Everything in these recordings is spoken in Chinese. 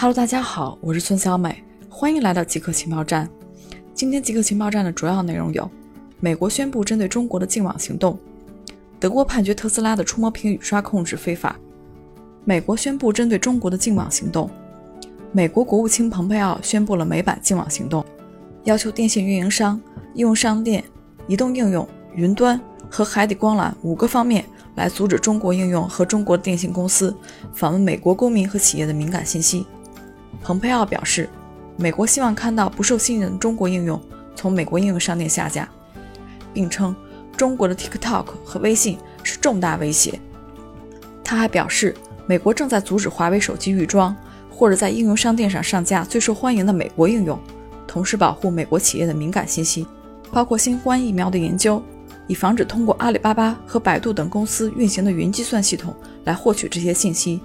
Hello，大家好，我是孙小美，欢迎来到极客情报站。今天极客情报站的主要内容有：美国宣布针对中国的净网行动；德国判决特斯拉的触摸屏雨刷控制非法；美国宣布针对中国的净网行动；美国国务卿蓬佩奥宣布了美版净网行动，要求电信运营商、应用商店、移动应用、云端和海底光缆五个方面。来阻止中国应用和中国电信公司访问美国公民和企业的敏感信息。蓬佩奥表示，美国希望看到不受信任的中国应用从美国应用商店下架，并称中国的 TikTok 和微信是重大威胁。他还表示，美国正在阻止华为手机预装或者在应用商店上上架最受欢迎的美国应用，同时保护美国企业的敏感信息，包括新冠疫苗的研究。以防止通过阿里巴巴和百度等公司运行的云计算系统来获取这些信息。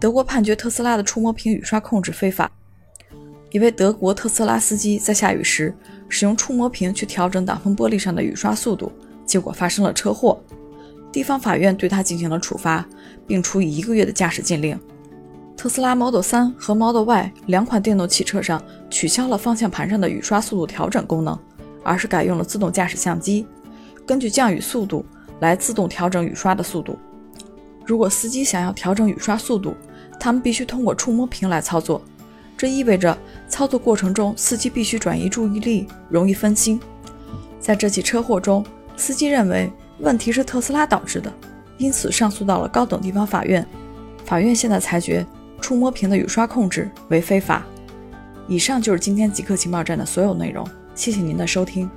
德国判决特斯拉的触摸屏雨刷控制非法。一位德国特斯拉司机在下雨时使用触摸屏去调整挡风玻璃上的雨刷速度，结果发生了车祸。地方法院对他进行了处罚，并处以一个月的驾驶禁令。特斯拉 Model 3和 Model Y 两款电动汽车上取消了方向盘上的雨刷速度调整功能。而是改用了自动驾驶相机，根据降雨速度来自动调整雨刷的速度。如果司机想要调整雨刷速度，他们必须通过触摸屏来操作，这意味着操作过程中司机必须转移注意力，容易分心。在这起车祸中，司机认为问题是特斯拉导致的，因此上诉到了高等地方法院。法院现在裁决触摸屏的雨刷控制为非法。以上就是今天极客情报站的所有内容。谢谢您的收听。